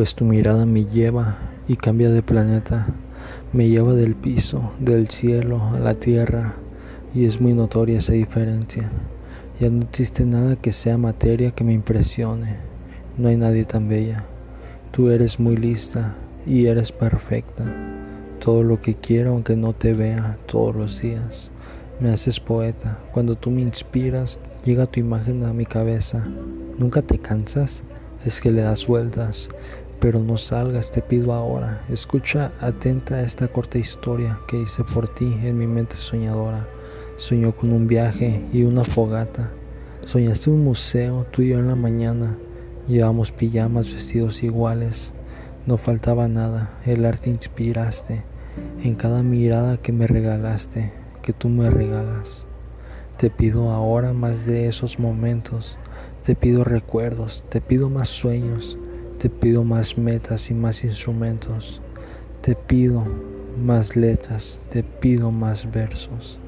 pues tu mirada me lleva y cambia de planeta, me lleva del piso, del cielo a la tierra, y es muy notoria esa diferencia. Ya no existe nada que sea materia que me impresione, no hay nadie tan bella. Tú eres muy lista y eres perfecta. Todo lo que quiero aunque no te vea todos los días. Me haces poeta. Cuando tú me inspiras, llega tu imagen a mi cabeza. ¿Nunca te cansas? Es que le das vueltas. Pero no salgas, te pido ahora. Escucha atenta esta corta historia que hice por ti en mi mente soñadora. Soñó con un viaje y una fogata. Soñaste un museo, tú yo en la mañana. Llevamos pijamas vestidos iguales. No faltaba nada, el arte inspiraste en cada mirada que me regalaste, que tú me regalas. Te pido ahora más de esos momentos, te pido recuerdos, te pido más sueños, te pido más metas y más instrumentos, te pido más letras, te pido más versos.